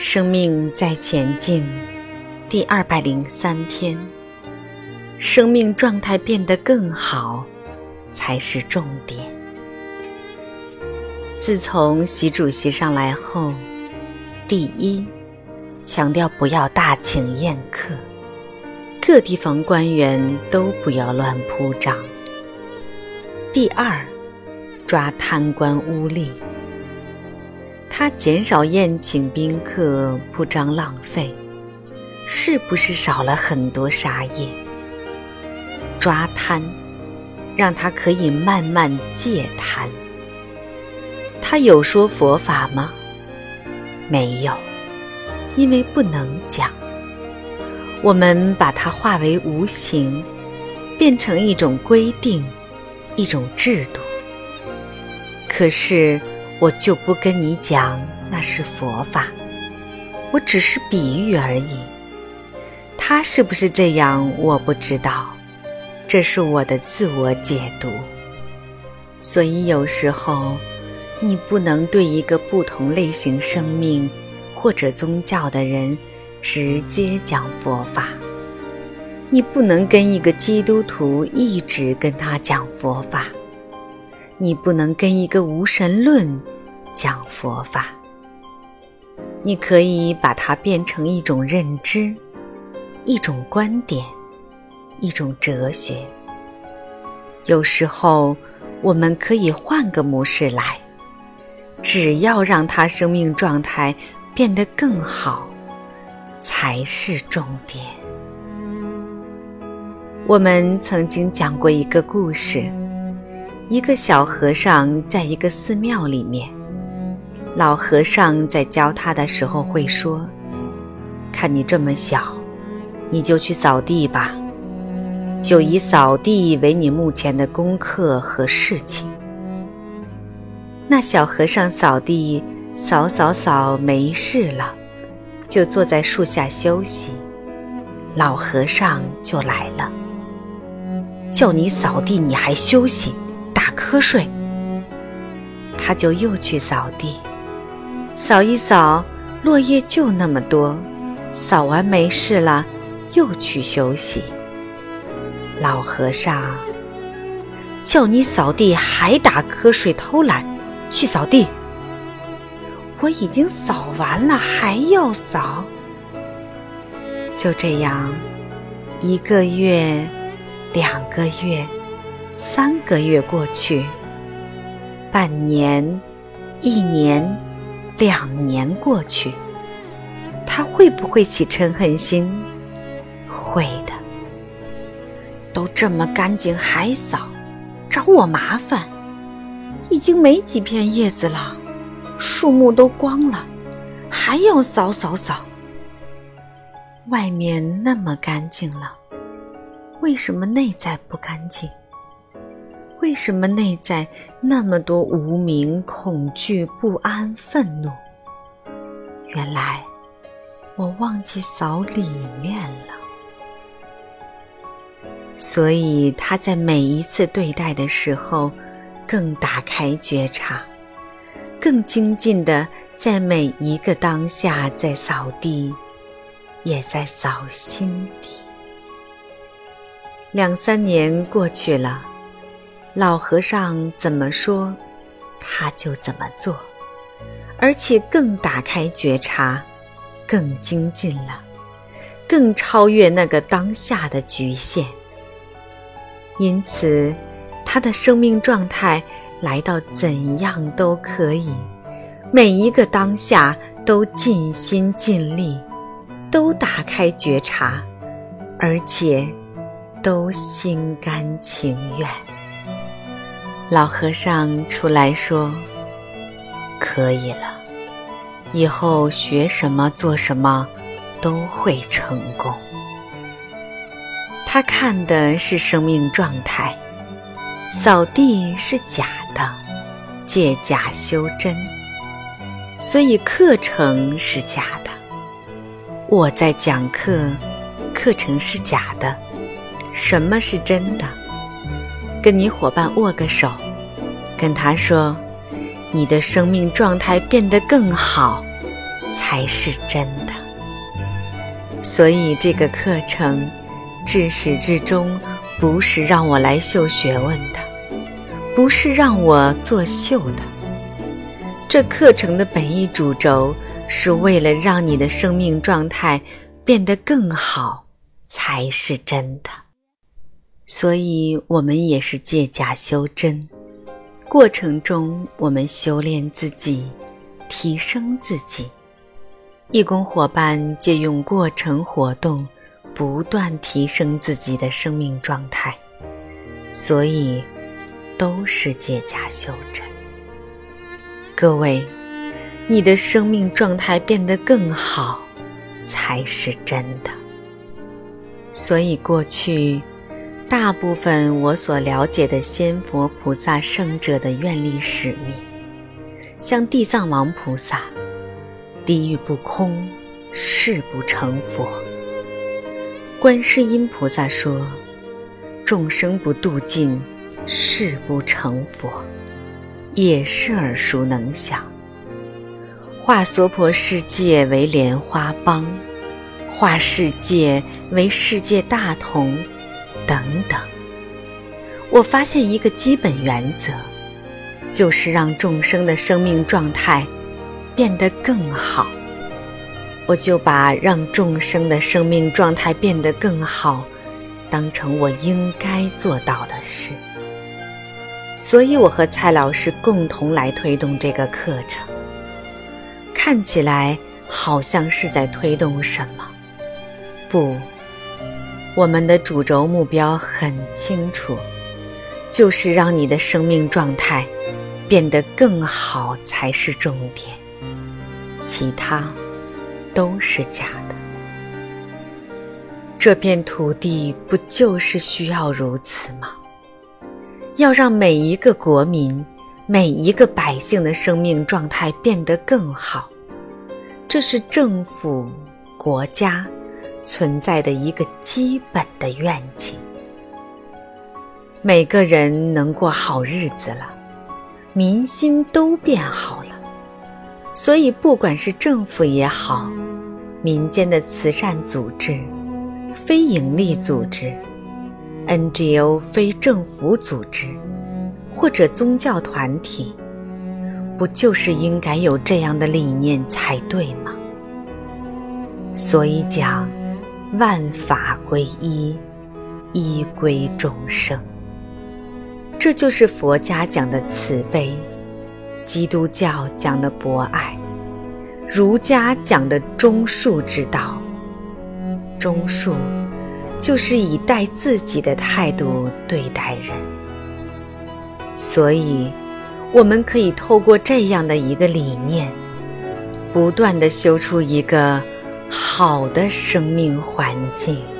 生命在前进，第二百零三天。生命状态变得更好，才是重点。自从习主席上来后，第一，强调不要大请宴客，各地方官员都不要乱铺张。第二，抓贪官污吏。他减少宴请宾客，铺张浪费，是不是少了很多杀业？抓贪，让他可以慢慢戒贪。他有说佛法吗？没有，因为不能讲。我们把它化为无形，变成一种规定，一种制度。可是。我就不跟你讲那是佛法，我只是比喻而已。他是不是这样，我不知道，这是我的自我解读。所以有时候，你不能对一个不同类型生命或者宗教的人直接讲佛法。你不能跟一个基督徒一直跟他讲佛法。你不能跟一个无神论讲佛法，你可以把它变成一种认知、一种观点、一种哲学。有时候，我们可以换个模式来，只要让他生命状态变得更好，才是重点。我们曾经讲过一个故事。一个小和尚在一个寺庙里面，老和尚在教他的时候会说：“看你这么小，你就去扫地吧，就以扫地为你目前的功课和事情。”那小和尚扫地扫扫扫没事了，就坐在树下休息。老和尚就来了，叫你扫地你还休息？打瞌睡，他就又去扫地，扫一扫，落叶就那么多，扫完没事了，又去休息。老和尚叫你扫地还打瞌睡偷懒，去扫地。我已经扫完了，还要扫。就这样，一个月，两个月。三个月过去，半年、一年、两年过去，他会不会起嗔恨心？会的。都这么干净还扫，找我麻烦。已经没几片叶子了，树木都光了，还要扫扫扫。外面那么干净了，为什么内在不干净？为什么内在那么多无名、恐惧、不安、愤怒？原来我忘记扫里面了。所以他在每一次对待的时候，更打开觉察，更精进的在每一个当下在扫地，也在扫心底。两三年过去了。老和尚怎么说，他就怎么做，而且更打开觉察，更精进了，更超越那个当下的局限。因此，他的生命状态来到怎样都可以，每一个当下都尽心尽力，都打开觉察，而且都心甘情愿。老和尚出来说：“可以了，以后学什么做什么，都会成功。”他看的是生命状态，扫地是假的，借假修真，所以课程是假的。我在讲课，课程是假的，什么是真的？跟你伙伴握个手，跟他说：“你的生命状态变得更好，才是真的。所以这个课程，至始至终不是让我来秀学问的，不是让我作秀的。这课程的本意主轴，是为了让你的生命状态变得更好，才是真的。所以，我们也是借假修真，过程中我们修炼自己，提升自己。义工伙伴借用过程活动，不断提升自己的生命状态，所以都是借假修真。各位，你的生命状态变得更好，才是真的。所以过去，大部分我所了解的仙佛菩萨圣者的愿力使命，像地藏王菩萨。地狱不空，誓不成佛。观世音菩萨说：“众生不度尽，誓不成佛。”也是耳熟能详。化娑婆世界为莲花帮，化世界为世界大同，等等。我发现一个基本原则，就是让众生的生命状态。变得更好，我就把让众生的生命状态变得更好，当成我应该做到的事。所以，我和蔡老师共同来推动这个课程。看起来好像是在推动什么？不，我们的主轴目标很清楚，就是让你的生命状态变得更好才是重点。其他都是假的。这片土地不就是需要如此吗？要让每一个国民、每一个百姓的生命状态变得更好，这是政府、国家存在的一个基本的愿景。每个人能过好日子了，民心都变好了。所以，不管是政府也好，民间的慈善组织、非营利组织、NGO 非政府组织，或者宗教团体，不就是应该有这样的理念才对吗？所以讲，万法归一，一归众生，这就是佛家讲的慈悲。基督教讲的博爱，儒家讲的忠恕之道。忠恕就是以待自己的态度对待人。所以，我们可以透过这样的一个理念，不断的修出一个好的生命环境。